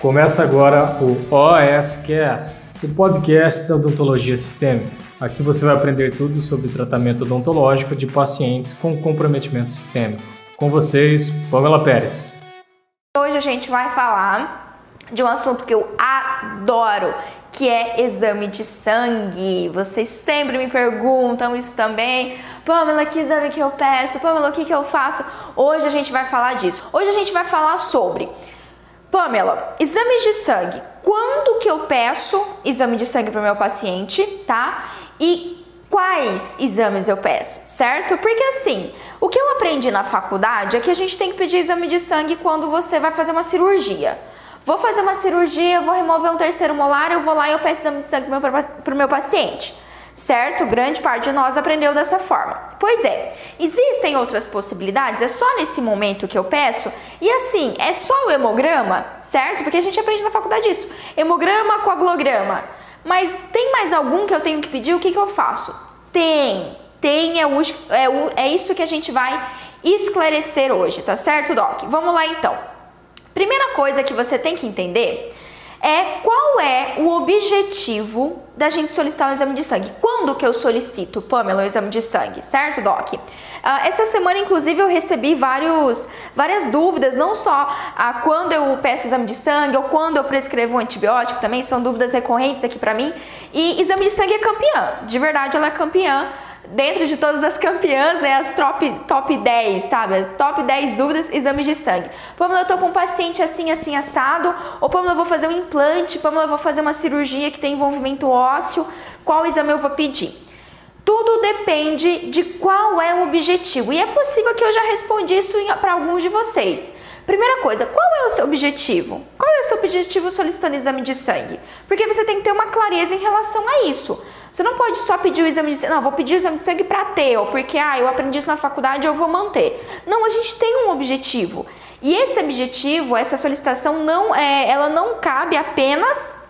Começa agora o OSCast, o podcast da odontologia sistêmica. Aqui você vai aprender tudo sobre tratamento odontológico de pacientes com comprometimento sistêmico. Com vocês, Pamela Pérez. Hoje a gente vai falar de um assunto que eu adoro, que é exame de sangue. Vocês sempre me perguntam isso também. Pamela, que exame que eu peço? Pamela, o que, que eu faço? Hoje a gente vai falar disso. Hoje a gente vai falar sobre Pamela, exames de sangue. Quando que eu peço exame de sangue para o meu paciente, tá? E quais exames eu peço, certo? Porque assim, o que eu aprendi na faculdade é que a gente tem que pedir exame de sangue quando você vai fazer uma cirurgia. Vou fazer uma cirurgia, vou remover um terceiro molar, eu vou lá e eu peço exame de sangue para o meu paciente certo? Grande parte de nós aprendeu dessa forma. Pois é, existem outras possibilidades, é só nesse momento que eu peço, e assim, é só o hemograma, certo? Porque a gente aprende na faculdade isso, hemograma, coagulograma. Mas tem mais algum que eu tenho que pedir? O que, que eu faço? Tem, tem, é, o, é, o, é isso que a gente vai esclarecer hoje, tá certo, Doc? Vamos lá então. Primeira coisa que você tem que entender é qual é o objetivo da gente solicitar um exame de sangue. Quando que eu solicito, Pamela, o um exame de sangue, certo, Doc? Uh, essa semana, inclusive, eu recebi vários, várias dúvidas, não só uh, quando eu peço exame de sangue ou quando eu prescrevo um antibiótico, também são dúvidas recorrentes aqui para mim. E exame de sangue é campeã, de verdade ela é campeã dentro de todas as campeãs, né, as top, top 10, sabe? As top 10 dúvidas, exames de sangue. Pamela, eu tô com um paciente assim, assim, assado, ou Pamela, eu vou fazer um implante, Pamela, eu vou fazer uma cirurgia que tem envolvimento ósseo, qual exame eu vou pedir? Tudo depende de qual é o objetivo. E é possível que eu já respondi isso para alguns de vocês. Primeira coisa, qual é o seu objetivo? Qual é o seu objetivo solicitando exame de sangue? Porque você tem que ter uma clareza em relação a isso. Você não pode só pedir o exame de sangue, não, vou pedir o exame de sangue para ter, ou porque ah, eu aprendi isso na faculdade, eu vou manter. Não, a gente tem um objetivo. E esse objetivo, essa solicitação não é, ela não cabe apenas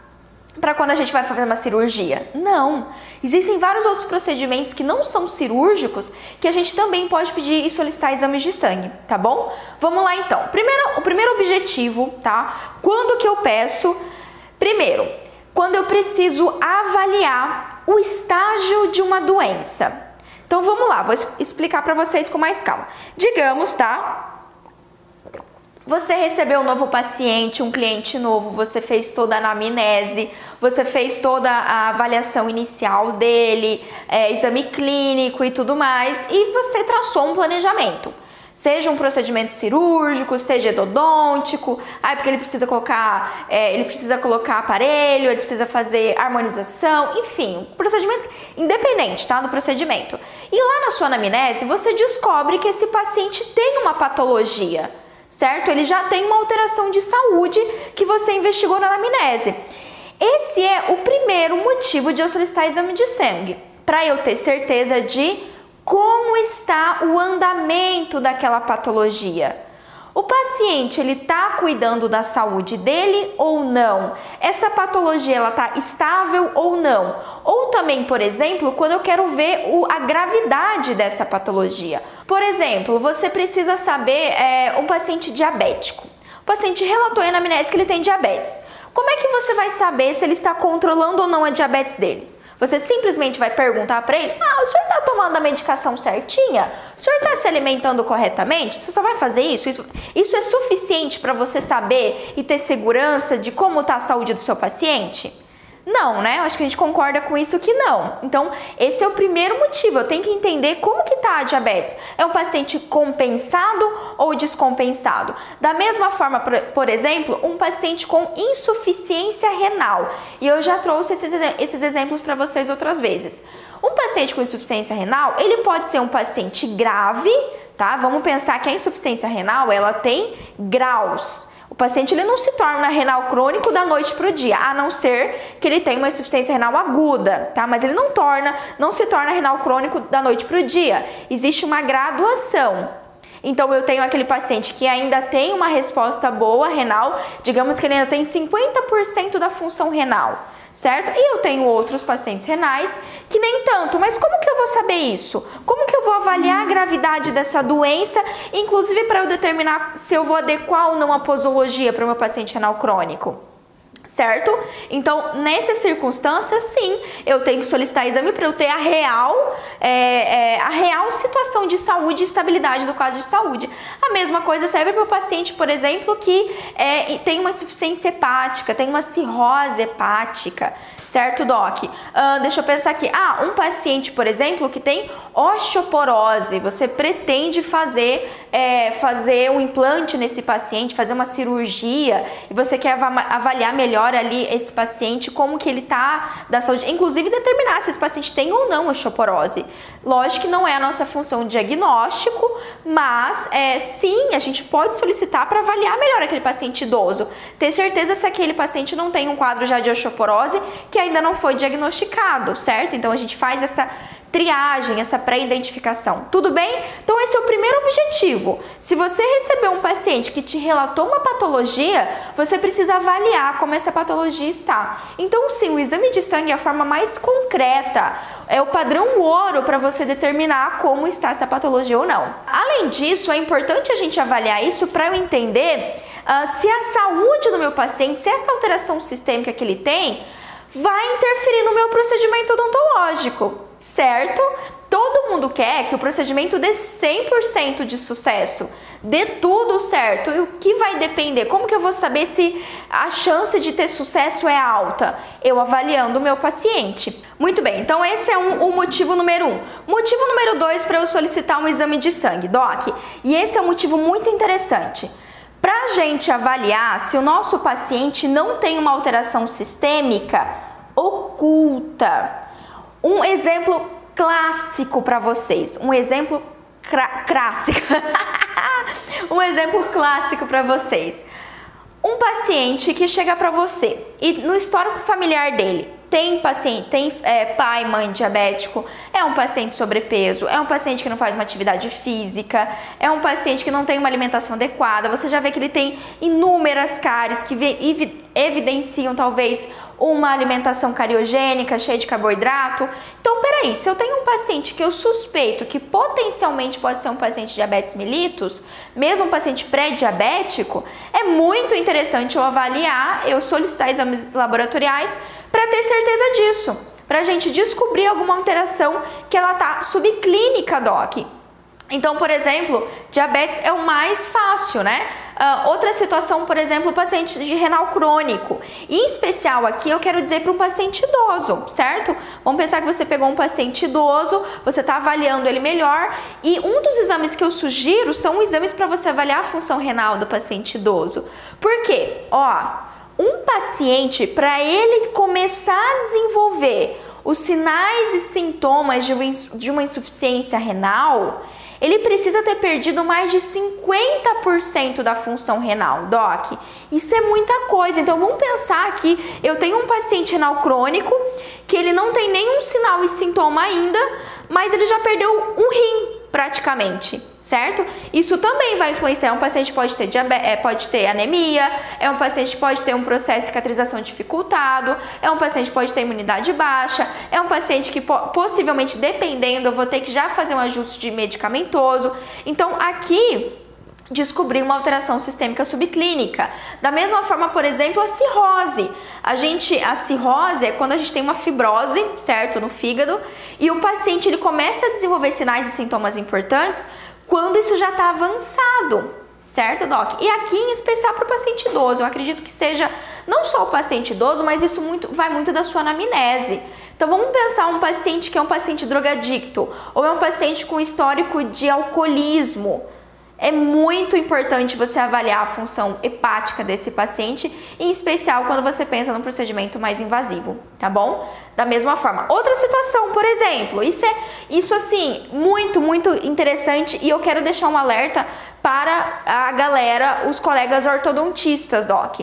para quando a gente vai fazer uma cirurgia. Não. Existem vários outros procedimentos que não são cirúrgicos que a gente também pode pedir e solicitar exames de sangue, tá bom? Vamos lá então. Primeiro, o primeiro objetivo, tá? Quando que eu peço? Primeiro, quando eu preciso avaliar o estágio de uma doença. Então vamos lá, vou explicar para vocês com mais calma. Digamos, tá? Você recebeu um novo paciente, um cliente novo, você fez toda a anamnese, você fez toda a avaliação inicial dele, é, exame clínico e tudo mais, e você traçou um planejamento. Seja um procedimento cirúrgico, seja endodôntico, aí porque ele precisa colocar, é, ele precisa colocar aparelho, ele precisa fazer harmonização, enfim, um procedimento independente, tá? Do procedimento. E lá na sua anamnese, você descobre que esse paciente tem uma patologia certo? Ele já tem uma alteração de saúde que você investigou na anamnese. Esse é o primeiro motivo de eu solicitar exame de sangue, para eu ter certeza de como está o andamento daquela patologia. O paciente ele está cuidando da saúde dele ou não? Essa patologia ela está estável ou não? Ou também, por exemplo, quando eu quero ver o, a gravidade dessa patologia. Por exemplo, você precisa saber é, um paciente diabético. O paciente relatou em anamnese que ele tem diabetes. Como é que você vai saber se ele está controlando ou não a diabetes dele? Você simplesmente vai perguntar para ele: Ah, o senhor está tomando a medicação certinha? O senhor está se alimentando corretamente? Você só vai fazer isso? Isso, isso é suficiente para você saber e ter segurança de como está a saúde do seu paciente? Não, né? Acho que a gente concorda com isso que não. Então, esse é o primeiro motivo. Eu tenho que entender como que tá a diabetes. É um paciente compensado ou descompensado? Da mesma forma, por, por exemplo, um paciente com insuficiência renal. E eu já trouxe esses, esses exemplos para vocês outras vezes. Um paciente com insuficiência renal, ele pode ser um paciente grave, tá? Vamos pensar que a insuficiência renal, ela tem graus. O paciente ele não se torna renal crônico da noite para o dia, a não ser que ele tenha uma insuficiência renal aguda, tá? Mas ele não torna, não se torna renal crônico da noite para o dia. Existe uma graduação. Então eu tenho aquele paciente que ainda tem uma resposta boa renal, digamos que ele ainda tem 50% da função renal certo? E eu tenho outros pacientes renais que nem tanto, mas como que eu vou saber isso? Como que eu vou avaliar a gravidade dessa doença, inclusive para eu determinar se eu vou adequar ou não a posologia para o meu paciente renal crônico? Certo? Então, nessas circunstâncias, sim, eu tenho que solicitar exame para eu ter a real, é, é, a real situação de saúde e estabilidade do quadro de saúde. A mesma coisa serve para o paciente, por exemplo, que é, tem uma insuficiência hepática, tem uma cirrose hepática, certo, Doc? Uh, deixa eu pensar aqui. Ah, um paciente, por exemplo, que tem osteoporose, você pretende fazer, é, fazer um implante nesse paciente, fazer uma cirurgia, e você quer avaliar melhor ali esse paciente, como que ele tá da saúde, inclusive determinar se esse paciente tem ou não osteoporose. Lógico que não é a nossa função diagnóstico, mas é, sim, a gente pode solicitar para avaliar melhor aquele paciente idoso, ter certeza se aquele paciente não tem um quadro já de osteoporose, que ainda não foi diagnosticado, certo? Então a gente faz essa triagem, essa pré-identificação. Tudo bem? Então esse é o primeiro objetivo. Se você receber um paciente que te relatou uma patologia, você precisa avaliar como essa patologia está. Então sim, o exame de sangue é a forma mais concreta, é o padrão ouro para você determinar como está essa patologia ou não. Além disso, é importante a gente avaliar isso para eu entender uh, se a saúde do meu paciente, se essa alteração sistêmica que ele tem, vai interferir no meu procedimento odontológico, certo? Todo mundo quer que o procedimento dê 100% de sucesso, dê tudo certo. E o que vai depender? Como que eu vou saber se a chance de ter sucesso é alta? Eu avaliando o meu paciente. Muito bem, então esse é um, o motivo número um. Motivo número dois para eu solicitar um exame de sangue, Doc. E esse é um motivo muito interessante. Para a gente avaliar se o nosso paciente não tem uma alteração sistêmica oculta. Um exemplo clássico para vocês, um exemplo clássico, um exemplo clássico para vocês. Um paciente que chega para você e no histórico familiar dele tem paciente, tem é, pai, mãe diabético, é um paciente sobrepeso, é um paciente que não faz uma atividade física, é um paciente que não tem uma alimentação adequada. Você já vê que ele tem inúmeras cáries que evidenciam talvez uma alimentação cariogênica, cheia de carboidrato. Então, peraí, se eu tenho um paciente que eu suspeito que potencialmente pode ser um paciente diabetes mellitus, mesmo um paciente pré-diabético, é muito interessante eu avaliar, eu solicitar exames laboratoriais para ter certeza disso, para a gente descobrir alguma alteração que ela tá subclínica, doc. Então, por exemplo, diabetes é o mais fácil, né? Uh, outra situação, por exemplo, paciente de renal crônico. Em especial aqui, eu quero dizer para um paciente idoso, certo? Vamos pensar que você pegou um paciente idoso, você está avaliando ele melhor e um dos exames que eu sugiro são exames para você avaliar a função renal do paciente idoso. Por quê? Ó, um paciente, para ele começar a desenvolver os sinais e sintomas de uma insuficiência renal, ele precisa ter perdido mais de 50% da função renal, doc. Isso é muita coisa. Então vamos pensar que eu tenho um paciente renal crônico que ele não tem nenhum sinal e sintoma ainda, mas ele já perdeu um rim praticamente, certo? Isso também vai influenciar. Um paciente pode ter diabetes, é, pode ter anemia, é um paciente pode ter um processo de cicatrização dificultado, é um paciente pode ter imunidade baixa, é um paciente que possivelmente, dependendo, eu vou ter que já fazer um ajuste de medicamentoso. Então, aqui descobrir uma alteração sistêmica subclínica. Da mesma forma, por exemplo, a cirrose. A gente, a cirrose é quando a gente tem uma fibrose, certo, no fígado, e o paciente ele começa a desenvolver sinais e sintomas importantes quando isso já está avançado. Certo, Doc? E aqui em especial para o paciente idoso, eu acredito que seja não só o paciente idoso, mas isso muito, vai muito da sua anamnese. Então vamos pensar um paciente que é um paciente drogadicto ou é um paciente com histórico de alcoolismo é muito importante você avaliar a função hepática desse paciente, em especial quando você pensa num procedimento mais invasivo, tá bom? Da mesma forma. Outra situação, por exemplo, isso é isso assim, muito, muito interessante e eu quero deixar um alerta para a galera, os colegas ortodontistas, doc.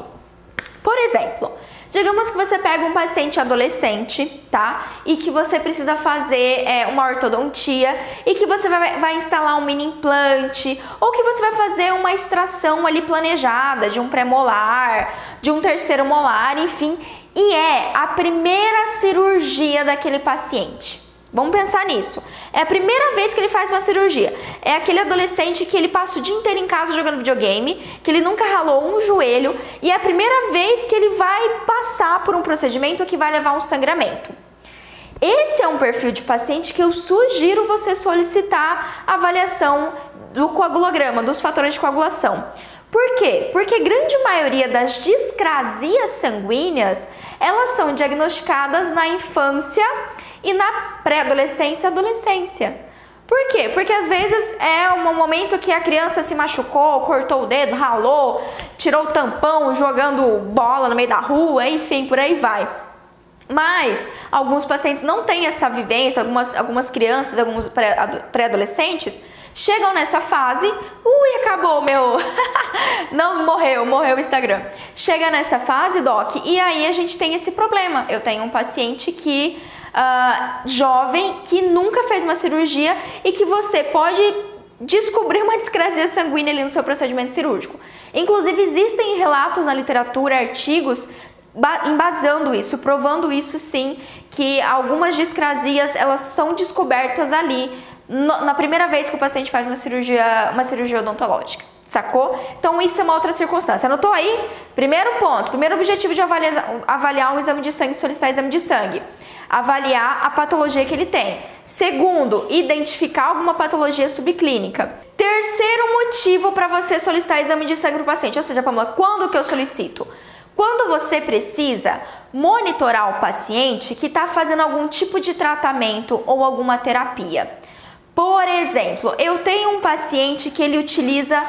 Por exemplo, Digamos que você pega um paciente adolescente, tá? E que você precisa fazer é, uma ortodontia e que você vai, vai instalar um mini implante ou que você vai fazer uma extração ali planejada de um pré-molar, de um terceiro molar, enfim. e é a primeira cirurgia daquele paciente. Vamos pensar nisso. É a primeira vez que ele faz uma cirurgia. É aquele adolescente que ele passa o dia inteiro em casa jogando videogame, que ele nunca ralou um joelho e é a primeira vez que ele vai passar por um procedimento que vai levar a um sangramento. Esse é um perfil de paciente que eu sugiro você solicitar avaliação do coagulograma, dos fatores de coagulação. Por quê? Porque a grande maioria das discrasias sanguíneas, elas são diagnosticadas na infância e na pré-adolescência adolescência. Por quê? Porque às vezes é um momento que a criança se machucou, cortou o dedo, ralou, tirou o tampão jogando bola no meio da rua, enfim, por aí vai. Mas alguns pacientes não têm essa vivência, algumas, algumas crianças, alguns pré-adolescentes chegam nessa fase, ui, acabou meu. não morreu, morreu o Instagram. Chega nessa fase, Doc, e aí a gente tem esse problema. Eu tenho um paciente que uh, jovem que nunca fez uma cirurgia e que você pode descobrir uma discrasia sanguínea ali no seu procedimento cirúrgico. Inclusive, existem relatos na literatura, artigos embasando isso, provando isso sim, que algumas discrasias elas são descobertas ali no, na primeira vez que o paciente faz uma cirurgia, uma cirurgia odontológica. Sacou? Então isso é uma outra circunstância. Anotou aí? Primeiro ponto, primeiro objetivo de avaliar, avaliar um exame de sangue, solicitar exame de sangue avaliar a patologia que ele tem. Segundo, identificar alguma patologia subclínica. Terceiro motivo para você solicitar exame de sangue para o paciente, ou seja, Pamela, quando que eu solicito? Quando você precisa monitorar o paciente que está fazendo algum tipo de tratamento ou alguma terapia. Por exemplo, eu tenho um paciente que ele utiliza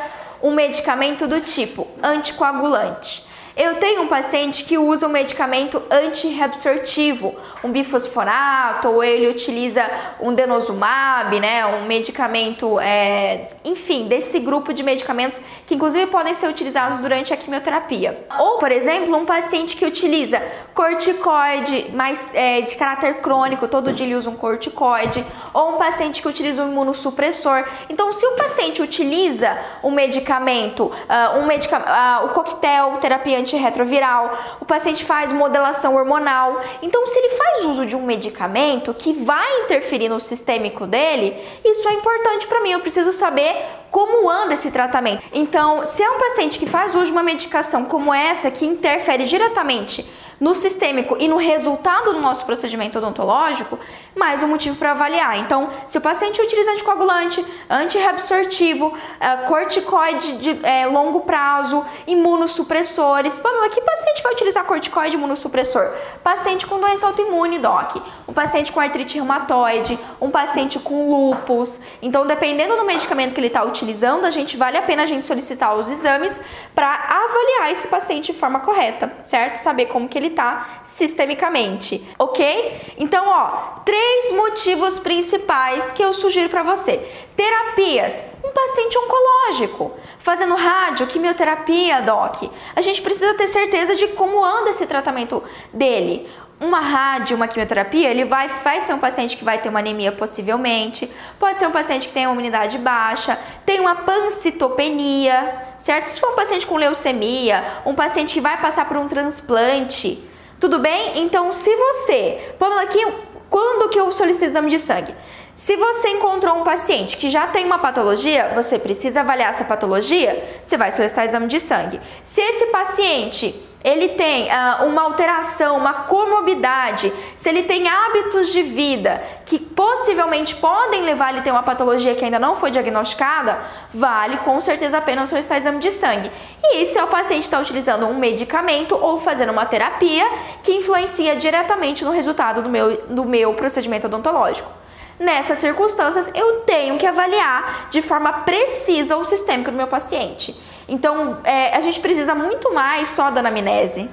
um medicamento do tipo anticoagulante. Eu tenho um paciente que usa um medicamento antirreabsortivo, um bifosfonato, ou ele utiliza um denosumab, né, um medicamento, é, enfim, desse grupo de medicamentos que inclusive podem ser utilizados durante a quimioterapia. Ou, por exemplo, um paciente que utiliza corticoide mais é, de caráter crônico, todo dia ele usa um corticoide, ou um paciente que utiliza um imunossupressor. Então, se o paciente utiliza um medicamento, uh, um medica uh, o coquetel terapia antirretroviral, o paciente faz modelação hormonal. Então, se ele faz uso de um medicamento que vai interferir no sistêmico dele, isso é importante para mim. Eu preciso saber como anda esse tratamento. Então, se é um paciente que faz uso de uma medicação como essa, que interfere diretamente no sistêmico e no resultado do nosso procedimento odontológico, mais um motivo para avaliar. Então, se o paciente utiliza anticoagulante, antirreabsortivo, uh, corticoide de é, longo prazo, imunossupressores. Pamela, que paciente vai utilizar corticoide imunossupressor? Paciente com doença autoimune, doc. Um paciente com artrite reumatoide, um paciente com lupus. Então, dependendo do medicamento que ele está utilizando, a gente vale a pena a gente solicitar os exames para avaliar esse paciente de forma correta, certo? Saber como que ele está sistemicamente, ok? Então, ó, três motivos principais que eu sugiro para você. Terapias, um paciente oncológico, fazendo rádio, quimioterapia, doc. A gente precisa ter certeza de como anda esse tratamento dele uma rádio, uma quimioterapia, ele vai, vai ser um paciente que vai ter uma anemia possivelmente, pode ser um paciente que tem uma imunidade baixa, tem uma pancitopenia, certo? Se for um paciente com leucemia, um paciente que vai passar por um transplante, tudo bem? Então, se você, vamos aqui, quando que eu solicito exame de sangue? Se você encontrou um paciente que já tem uma patologia, você precisa avaliar essa patologia, você vai solicitar exame de sangue. Se esse paciente ele tem uh, uma alteração, uma comorbidade, se ele tem hábitos de vida que possivelmente podem levar ele a ter uma patologia que ainda não foi diagnosticada, vale com certeza a pena solicitar exame de sangue. E se o paciente está utilizando um medicamento ou fazendo uma terapia que influencia diretamente no resultado do meu, do meu procedimento odontológico. Nessas circunstâncias, eu tenho que avaliar de forma precisa o sistêmico do meu paciente. Então, é, a gente precisa muito mais só da anamnese.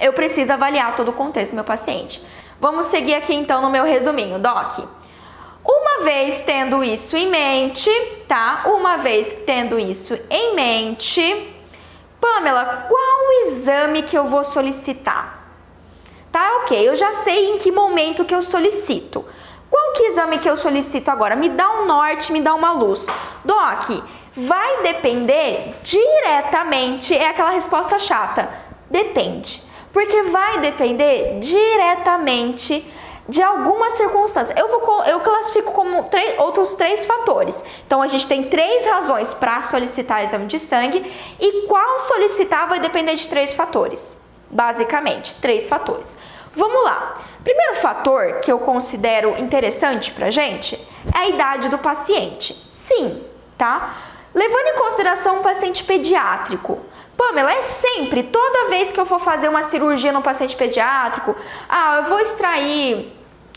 Eu preciso avaliar todo o contexto do meu paciente. Vamos seguir aqui então no meu resuminho, Doc. Uma vez tendo isso em mente, tá? Uma vez tendo isso em mente, Pamela, qual exame que eu vou solicitar? Tá, ok, eu já sei em que momento que eu solicito. Qual que exame que eu solicito agora? Me dá um norte, me dá uma luz. Doc, vai depender diretamente, é aquela resposta chata. Depende. Porque vai depender diretamente de algumas circunstâncias. Eu, vou, eu classifico como três, outros três fatores. Então a gente tem três razões para solicitar exame de sangue e qual solicitar vai depender de três fatores. Basicamente, três fatores. Vamos lá. Primeiro fator que eu considero interessante pra gente é a idade do paciente. Sim, tá? Levando em consideração um paciente pediátrico, Pamela, é sempre, toda vez que eu for fazer uma cirurgia no paciente pediátrico, ah, eu vou extrair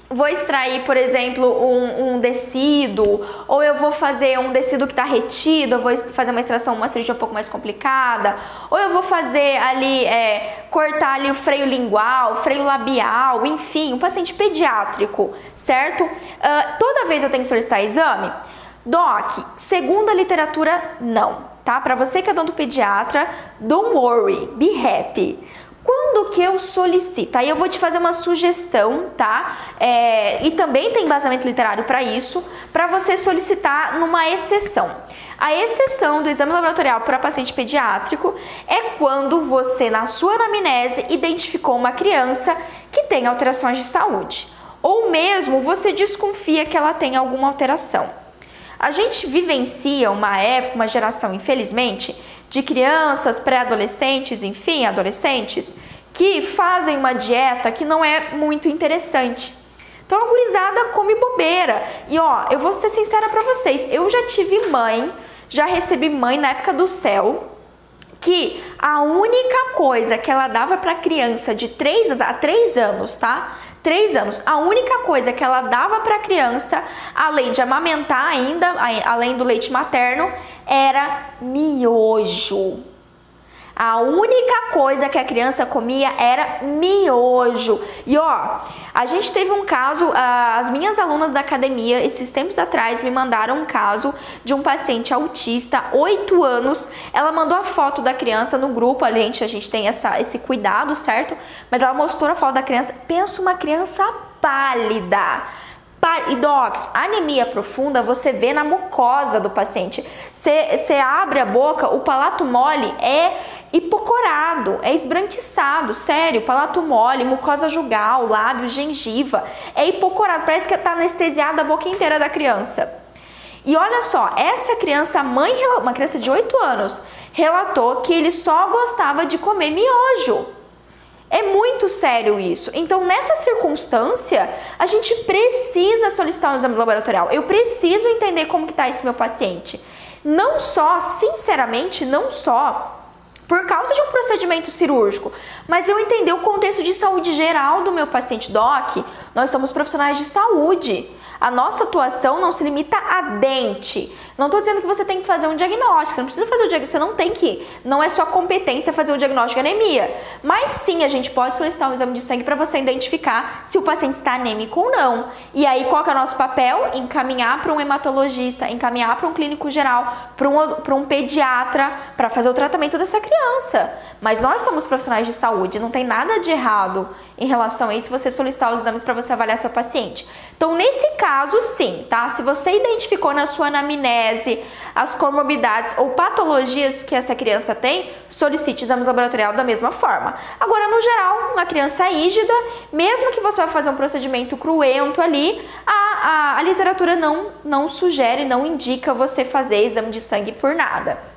vou extrair, por exemplo, um, um, tecido, ou eu vou fazer um tecido que está retido, eu vou fazer uma extração, uma cirurgia um pouco mais complicada, ou eu vou fazer ali, é, cortar ali o freio lingual, freio labial, enfim, um paciente pediátrico, certo? Uh, toda vez eu tenho que solicitar exame? Doc, segundo a literatura, não tá? Para você que é dono do pediatra, don't worry, be happy. Que eu solicito? Aí eu vou te fazer uma sugestão, tá? É, e também tem embasamento literário para isso, para você solicitar numa exceção. A exceção do exame laboratorial para paciente pediátrico é quando você, na sua anamnese, identificou uma criança que tem alterações de saúde. Ou mesmo você desconfia que ela tem alguma alteração. A gente vivencia uma época, uma geração, infelizmente, de crianças, pré-adolescentes, enfim, adolescentes, que fazem uma dieta que não é muito interessante. Então a gurizada come bobeira. E ó, eu vou ser sincera para vocês, eu já tive mãe, já recebi mãe na época do céu, que a única coisa que ela dava para criança de 3 a 3 anos, tá? três anos. A única coisa que ela dava para criança, além de amamentar ainda, além do leite materno, era miojo. A única coisa que a criança comia era miojo. E ó, a gente teve um caso, as minhas alunas da academia, esses tempos atrás, me mandaram um caso de um paciente autista, 8 anos. Ela mandou a foto da criança no grupo, a gente, a gente tem essa, esse cuidado, certo? Mas ela mostrou a foto da criança. Pensa uma criança pálida. E anemia profunda você vê na mucosa do paciente. Você abre a boca, o palato mole é hipocorado, é esbranquiçado, sério, palato mole, mucosa jugal, lábio, gengiva, é hipocorado, parece que está anestesiada a boca inteira da criança. E olha só, essa criança, mãe, uma criança de 8 anos, relatou que ele só gostava de comer miojo. É muito sério isso. Então, nessa circunstância, a gente precisa solicitar um exame laboratorial. Eu preciso entender como que está esse meu paciente. Não só, sinceramente, não só por causa de um procedimento cirúrgico, mas eu entender o contexto de saúde geral do meu paciente doc. Nós somos profissionais de saúde. A nossa atuação não se limita a dente. Não estou dizendo que você tem que fazer um diagnóstico, você não precisa fazer o diagnóstico, você não tem que, não é sua competência fazer o diagnóstico de anemia. Mas sim, a gente pode solicitar um exame de sangue para você identificar se o paciente está anêmico ou não. E aí, qual é o nosso papel? Encaminhar para um hematologista, encaminhar para um clínico geral, para um, um pediatra, para fazer o tratamento dessa criança. Mas nós somos profissionais de saúde, não tem nada de errado em relação a isso você solicitar os exames para você avaliar seu paciente. Então, nesse caso, sim, tá? Se você identificou na sua anamnese as comorbidades ou patologias que essa criança tem, solicite exames laboratorial da mesma forma. Agora, no geral, uma criança ígida, mesmo que você vai fazer um procedimento cruento ali, a, a, a literatura não, não sugere, não indica você fazer exame de sangue por nada.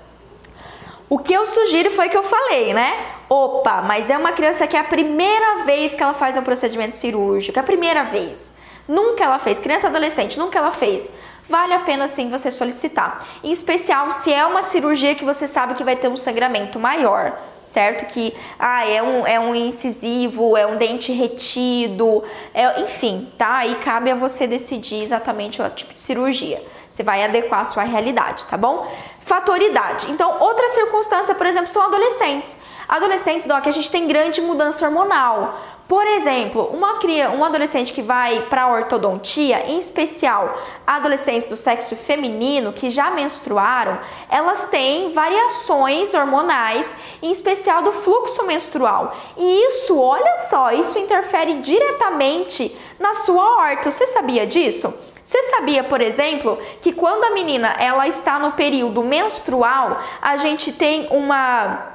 O que eu sugiro foi que eu falei, né? Opa, mas é uma criança que é a primeira vez que ela faz um procedimento cirúrgico, é a primeira vez. Nunca ela fez, criança adolescente, nunca ela fez. Vale a pena sim você solicitar. Em especial se é uma cirurgia que você sabe que vai ter um sangramento maior, certo? Que ah, é, um, é um incisivo, é um dente retido, é, enfim, tá? Aí cabe a você decidir exatamente o tipo de cirurgia. Você vai adequar a sua realidade, tá bom? Fatoridade. Então, outra circunstância, por exemplo, são adolescentes. Adolescentes, Doc, a gente tem grande mudança hormonal. Por exemplo, uma criança, um adolescente que vai para ortodontia, em especial adolescentes do sexo feminino que já menstruaram, elas têm variações hormonais, em especial do fluxo menstrual. E isso, olha só, isso interfere diretamente na sua horta. Você sabia disso? Você sabia, por exemplo, que quando a menina ela está no período menstrual, a gente tem uma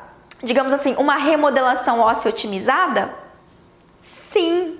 digamos assim, uma remodelação óssea otimizada? Sim.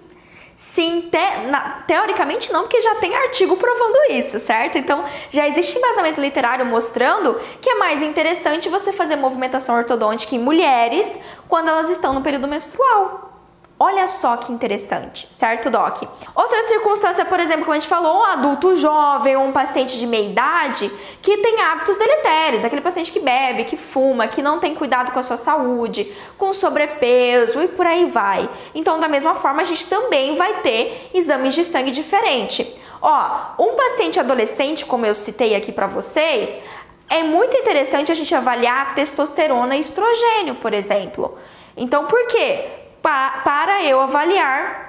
Sim, te, na, teoricamente não, porque já tem artigo provando isso, certo? Então já existe embasamento literário mostrando que é mais interessante você fazer movimentação ortodôntica em mulheres quando elas estão no período menstrual. Olha só que interessante, certo, Doc? Outra circunstância, por exemplo, como a gente falou, um adulto jovem ou um paciente de meia idade que tem hábitos deletérios, aquele paciente que bebe, que fuma, que não tem cuidado com a sua saúde, com sobrepeso e por aí vai. Então, da mesma forma, a gente também vai ter exames de sangue diferente. Ó, um paciente adolescente, como eu citei aqui para vocês, é muito interessante a gente avaliar testosterona e estrogênio, por exemplo. Então, por quê? Pa para eu avaliar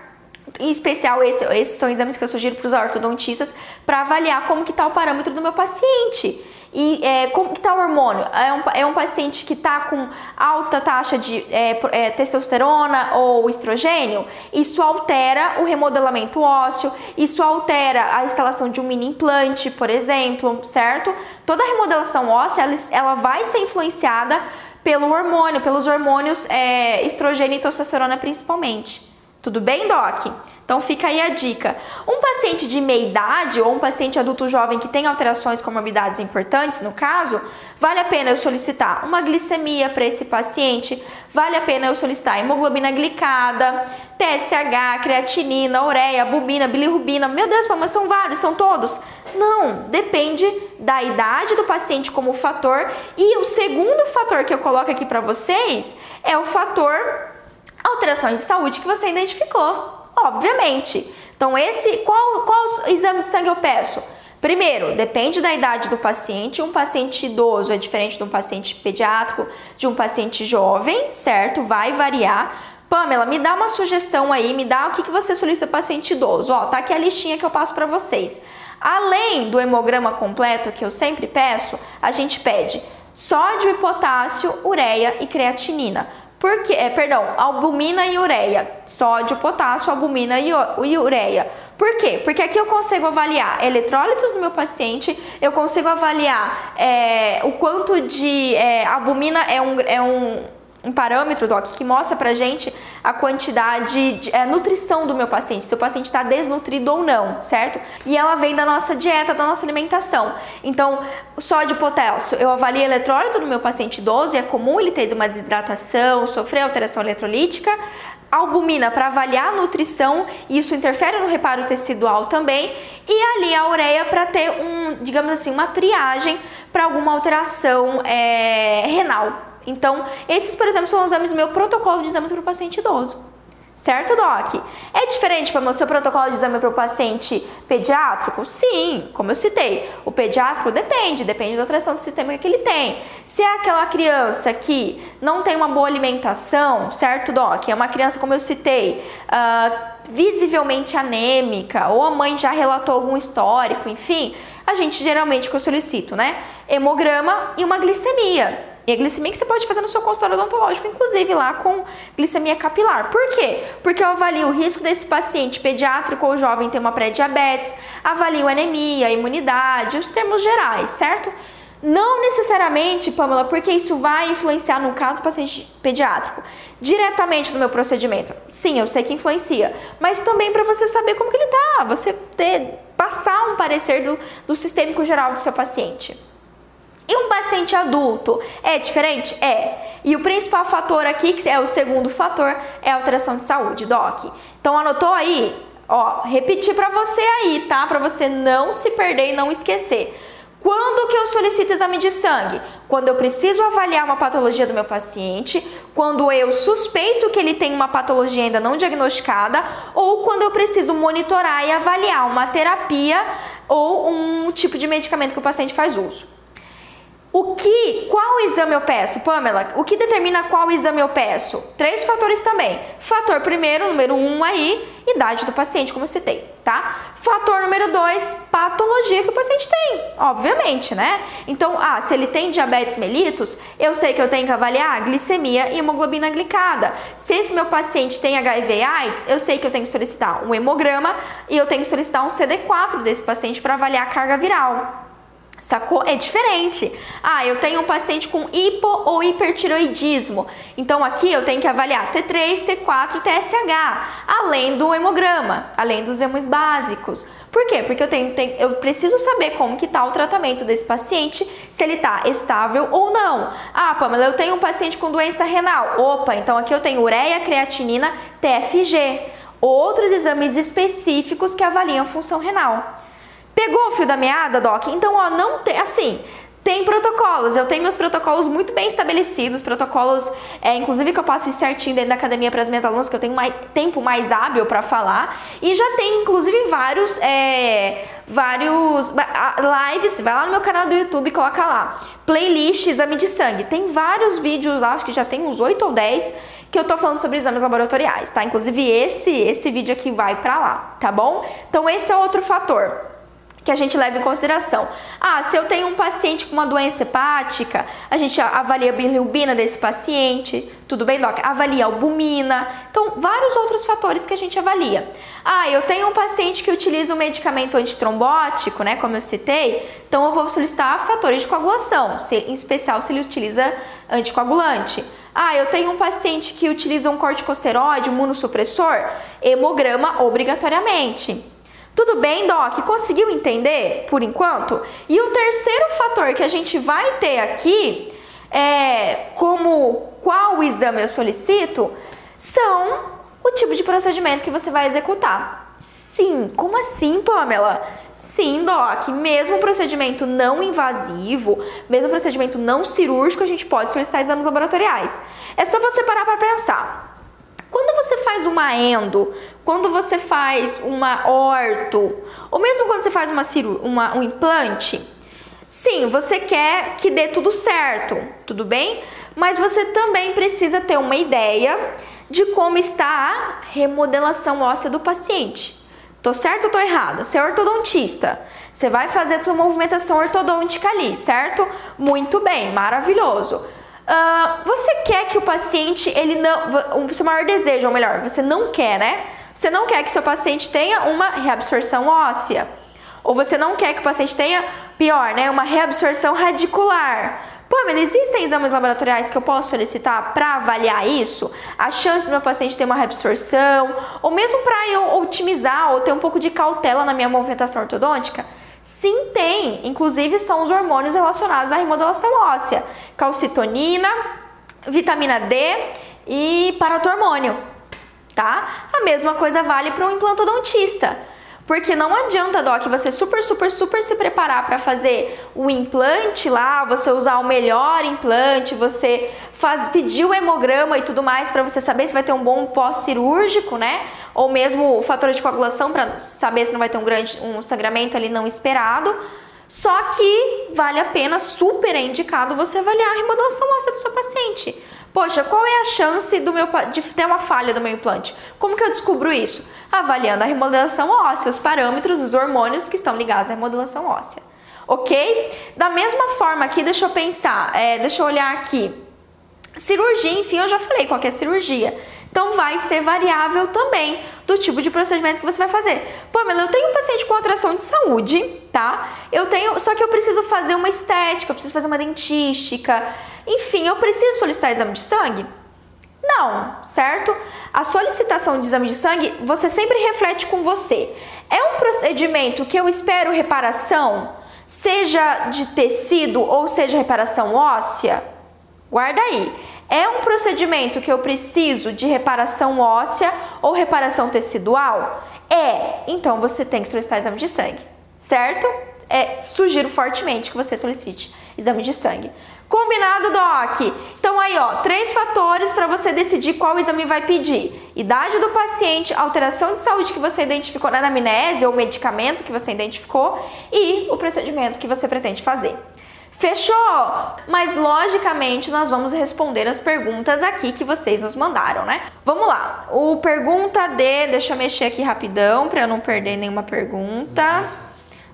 em especial, esse, esses são exames que eu sugiro para os ortodontistas para avaliar como que está o parâmetro do meu paciente. E é, como que está o hormônio? É um, é um paciente que está com alta taxa de é, é, testosterona ou estrogênio? Isso altera o remodelamento ósseo, isso altera a instalação de um mini implante, por exemplo, certo? Toda a remodelação óssea, ela, ela vai ser influenciada pelo hormônio, pelos hormônios é, estrogênio e testosterona principalmente. Tudo bem, Doc? Então fica aí a dica. Um paciente de meia idade ou um paciente adulto jovem que tem alterações comorbidades importantes, no caso, vale a pena eu solicitar uma glicemia para esse paciente, vale a pena eu solicitar hemoglobina glicada, TSH, creatinina, ureia, bubina, bilirrubina. Meu Deus, mas são vários, são todos? Não, depende da idade do paciente como fator. E o segundo fator que eu coloco aqui para vocês é o fator alterações de saúde que você identificou, obviamente. Então, esse qual, qual exame de sangue eu peço? Primeiro, depende da idade do paciente. Um paciente idoso é diferente de um paciente pediátrico, de um paciente jovem, certo? Vai variar. Pamela, me dá uma sugestão aí, me dá o que, que você solicita paciente idoso. Ó, tá aqui a listinha que eu passo para vocês. Além do hemograma completo, que eu sempre peço, a gente pede sódio e potássio, ureia e creatinina. Porque, é, perdão, albumina e ureia. Sódio, potássio, albumina e ureia. Por quê? Porque aqui eu consigo avaliar eletrólitos do meu paciente, eu consigo avaliar é, o quanto de é, albumina é um, é um um parâmetro, Doc, que mostra pra gente a quantidade de é, nutrição do meu paciente, se o paciente está desnutrido ou não, certo? E ela vem da nossa dieta, da nossa alimentação. Então, sódio potássio, eu avalio eletrólito do meu paciente idoso e é comum ele ter uma desidratação, sofrer alteração eletrolítica. Albumina para avaliar a nutrição, isso interfere no reparo tecidual também, e ali a ureia para ter um, digamos assim, uma triagem para alguma alteração é, renal, então, esses, por exemplo, são os exames do meu protocolo de exame para o paciente idoso. Certo, Doc? É diferente para o seu protocolo de exame para o paciente pediátrico? Sim, como eu citei. O pediátrico depende, depende da alteração do sistema que ele tem. Se é aquela criança que não tem uma boa alimentação, certo, Doc? É uma criança, como eu citei, uh, visivelmente anêmica, ou a mãe já relatou algum histórico, enfim, a gente geralmente que eu solicito, né? Hemograma e uma glicemia. E a glicemia que você pode fazer no seu consultório odontológico, inclusive lá com glicemia capilar. Por quê? Porque eu avalio o risco desse paciente pediátrico ou jovem ter uma pré-diabetes, avalio anemia, imunidade, os termos gerais, certo? Não necessariamente, Pamela, porque isso vai influenciar no caso do paciente pediátrico, diretamente no meu procedimento. Sim, eu sei que influencia, mas também para você saber como que ele tá, você ter passar um parecer do, do sistêmico geral do seu paciente. E um paciente adulto é diferente? É. E o principal fator aqui, que é o segundo fator, é a alteração de saúde, Doc. Então anotou aí? Ó, repetir para você aí, tá? Para você não se perder e não esquecer. Quando que eu solicito exame de sangue? Quando eu preciso avaliar uma patologia do meu paciente, quando eu suspeito que ele tem uma patologia ainda não diagnosticada, ou quando eu preciso monitorar e avaliar uma terapia ou um tipo de medicamento que o paciente faz uso. O que, qual exame eu peço, Pamela? O que determina qual exame eu peço? Três fatores também. Fator primeiro, número um aí, idade do paciente, como eu citei, tá? Fator número dois, patologia que o paciente tem, obviamente, né? Então, ah, se ele tem diabetes mellitus, eu sei que eu tenho que avaliar glicemia e hemoglobina glicada. Se esse meu paciente tem HIV AIDS, eu sei que eu tenho que solicitar um hemograma e eu tenho que solicitar um CD4 desse paciente para avaliar a carga viral. Sacou? É diferente. Ah, eu tenho um paciente com hipo ou hipertiroidismo. Então aqui eu tenho que avaliar T3, T4, TSH, além do hemograma, além dos exames básicos. Por quê? Porque eu, tenho, tenho, eu preciso saber como que tá o tratamento desse paciente, se ele tá estável ou não. Ah, Pamela, eu tenho um paciente com doença renal. Opa, então aqui eu tenho ureia, creatinina, TFG. Outros exames específicos que avaliam função renal. Pegou o fio da meada, Doc? Então, ó, não tem. Assim, tem protocolos. Eu tenho meus protocolos muito bem estabelecidos, protocolos, é, inclusive que eu passo certinho dentro da academia para as minhas alunas, que eu tenho mais tempo mais hábil para falar. E já tem, inclusive, vários, é, vários lives. Vai lá no meu canal do YouTube e coloca lá. Playlist exame de sangue. Tem vários vídeos lá, acho que já tem uns 8 ou 10 que eu tô falando sobre exames laboratoriais, tá? Inclusive esse, esse vídeo aqui vai para lá, tá bom? Então esse é outro fator que a gente leva em consideração. Ah, se eu tenho um paciente com uma doença hepática, a gente avalia a bilirrubina desse paciente, tudo bem, doc? Avalia a albumina. Então, vários outros fatores que a gente avalia. Ah, eu tenho um paciente que utiliza um medicamento antitrombótico, né, como eu citei, então eu vou solicitar fatores de coagulação, se, em especial se ele utiliza anticoagulante. Ah, eu tenho um paciente que utiliza um corticosteroide, um imunossupressor, hemograma obrigatoriamente. Tudo bem, Doc? Conseguiu entender por enquanto? E o terceiro fator que a gente vai ter aqui, é, como qual exame eu solicito, são o tipo de procedimento que você vai executar. Sim, como assim, Pamela? Sim, Doc, mesmo procedimento não invasivo, mesmo procedimento não cirúrgico, a gente pode solicitar exames laboratoriais. É só você parar para pensar. Quando você faz uma endo, quando você faz uma orto, ou mesmo quando você faz uma, uma um implante, sim, você quer que dê tudo certo, tudo bem? Mas você também precisa ter uma ideia de como está a remodelação óssea do paciente. Tô certo ou tô errada? Você é ortodontista. Você vai fazer a sua movimentação ortodôntica ali, certo? Muito bem, maravilhoso. Uh, você quer que o paciente, ele não. O seu maior desejo, ou melhor, você não quer, né? Você não quer que seu paciente tenha uma reabsorção óssea. Ou você não quer que o paciente tenha, pior, né? Uma reabsorção radicular. Pô, mas existem exames laboratoriais que eu posso solicitar para avaliar isso? A chance do meu paciente ter uma reabsorção, ou mesmo para eu otimizar ou ter um pouco de cautela na minha movimentação ortodôntica? Sim, tem. Inclusive, são os hormônios relacionados à remodelação óssea: calcitonina, vitamina D e paratormônio. Tá? A mesma coisa vale para um implantodontista. Porque não adianta, Doc, você super, super, super se preparar para fazer o implante lá, você usar o melhor implante, você faz, pedir o hemograma e tudo mais para você saber se vai ter um bom pós-cirúrgico, né? Ou mesmo o fator de coagulação para saber se não vai ter um grande um sangramento ali não esperado. Só que vale a pena, super é indicado você avaliar a remodelação óssea do seu paciente. Poxa, qual é a chance do meu, de ter uma falha do meu implante? Como que eu descubro isso? Avaliando a remodelação óssea, os parâmetros, os hormônios que estão ligados à remodelação óssea. Ok? Da mesma forma aqui, deixa eu pensar, é, deixa eu olhar aqui. Cirurgia, enfim, eu já falei qual é a cirurgia. Então vai ser variável também do tipo de procedimento que você vai fazer. Pamela, eu tenho um paciente com alteração de saúde, tá? Eu tenho, só que eu preciso fazer uma estética, eu preciso fazer uma dentística. Enfim, eu preciso solicitar exame de sangue? Não, certo? A solicitação de exame de sangue, você sempre reflete com você. É um procedimento que eu espero reparação, seja de tecido ou seja reparação óssea? Guarda aí. É um procedimento que eu preciso de reparação óssea ou reparação tecidual? É. Então você tem que solicitar exame de sangue, certo? É, sugiro fortemente que você solicite exame de sangue. Combinado, Doc? Então aí, ó, três fatores para você decidir qual exame vai pedir. Idade do paciente, alteração de saúde que você identificou na anamnese ou medicamento que você identificou e o procedimento que você pretende fazer. Fechou? Mas logicamente nós vamos responder as perguntas aqui que vocês nos mandaram, né? Vamos lá. O pergunta D, deixa eu mexer aqui rapidão para eu não perder nenhuma pergunta.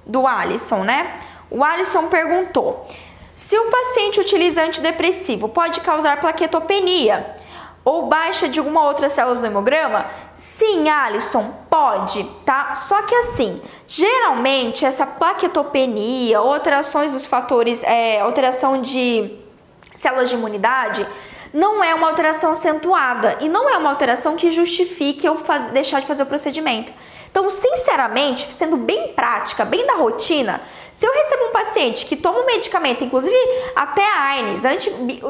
Do Alisson, né? O Alisson perguntou: se o paciente utiliza antidepressivo, pode causar plaquetopenia ou baixa de alguma outra célula do hemograma? Sim, Alisson, pode, tá? Só que assim, geralmente essa plaquetopenia, alterações dos fatores, é, alteração de células de imunidade, não é uma alteração acentuada e não é uma alteração que justifique eu faz, deixar de fazer o procedimento. Então, sinceramente, sendo bem prática, bem da rotina, se eu recebo um paciente que toma um medicamento, inclusive até AINES,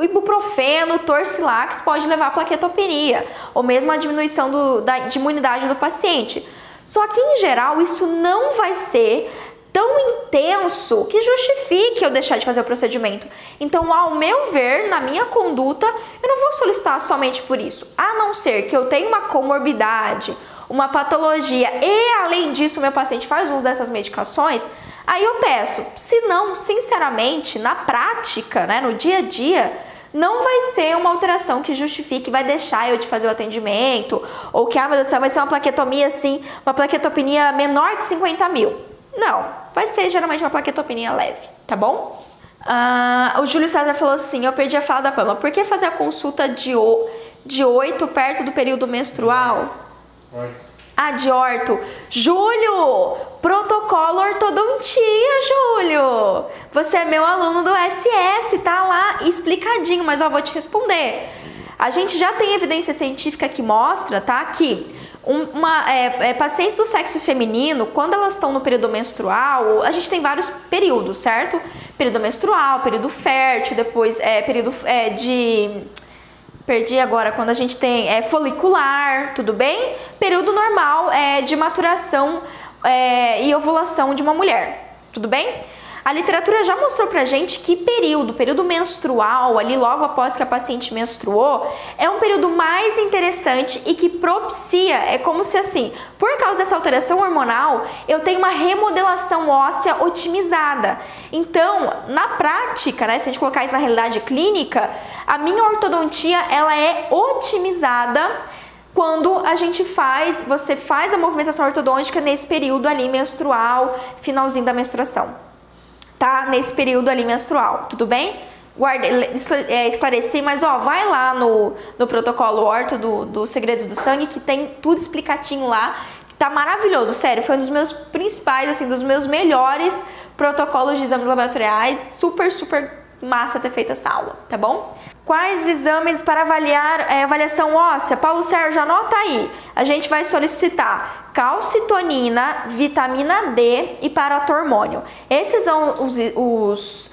ibuprofeno, torcilax, pode levar a plaquetopenia, ou mesmo a diminuição do, da, de imunidade do paciente. Só que, em geral, isso não vai ser tão intenso que justifique eu deixar de fazer o procedimento. Então, ao meu ver, na minha conduta, eu não vou solicitar somente por isso, a não ser que eu tenha uma comorbidade uma patologia e além disso meu paciente faz uso dessas medicações, aí eu peço. Se não, sinceramente, na prática, né, no dia a dia, não vai ser uma alteração que justifique, vai deixar eu de fazer o atendimento, ou que, ah, meu Deus do céu, vai ser uma plaquetomia assim, uma plaquetopenia menor de 50 mil. Não, vai ser geralmente uma plaquetopenia leve, tá bom? Ah, o Júlio César falou assim: eu perdi a fala da Pamela, por que fazer a consulta de, de 8 perto do período menstrual? Orto. Ah, de orto. Júlio, protocolo ortodontia, Júlio. Você é meu aluno do SS, tá lá explicadinho, mas ó, vou te responder. A gente já tem evidência científica que mostra, tá, que uma, é, é, pacientes do sexo feminino, quando elas estão no período menstrual, a gente tem vários períodos, certo? Período menstrual, período fértil, depois é, período é, de Perdi agora quando a gente tem é, folicular, tudo bem? Período normal é, de maturação é, e ovulação de uma mulher, tudo bem? A literatura já mostrou pra gente que período, período menstrual, ali logo após que a paciente menstruou, é um período mais interessante e que propicia, é como se assim, por causa dessa alteração hormonal, eu tenho uma remodelação óssea otimizada. Então, na prática, né, se a gente colocar isso na realidade clínica, a minha ortodontia ela é otimizada quando a gente faz, você faz a movimentação ortodôntica nesse período ali menstrual, finalzinho da menstruação tá nesse período ali menstrual, tudo bem? Guarda, é, esclareci, mas ó, vai lá no, no protocolo orto do, do Segredos do Sangue, que tem tudo explicatinho lá, tá maravilhoso, sério, foi um dos meus principais, assim, dos meus melhores protocolos de exames laboratoriais, super, super massa ter feito essa aula, tá bom? Quais exames para avaliar é, avaliação óssea? Paulo Sérgio, anota aí. A gente vai solicitar calcitonina, vitamina D e paratormônio. Esses são os, os,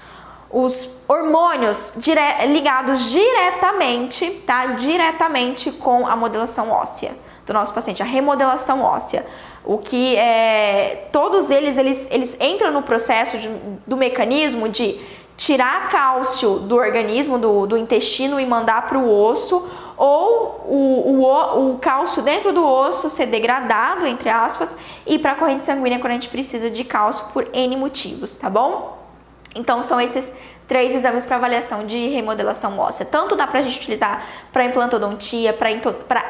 os hormônios dire, ligados diretamente, tá? Diretamente com a modelação óssea do nosso paciente, a remodelação óssea. O que é, todos eles, eles, eles entram no processo de, do mecanismo de tirar cálcio do organismo, do, do intestino e mandar para o osso, ou o, o, o cálcio dentro do osso ser degradado, entre aspas, e para a corrente sanguínea quando a gente precisa de cálcio por N motivos, tá bom? Então são esses três exames para avaliação de remodelação óssea. Tanto dá para a gente utilizar para implantodontia, para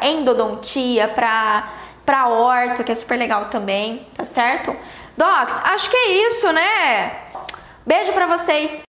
endodontia, para orto, que é super legal também, tá certo? Docs, acho que é isso, né? Beijo para vocês.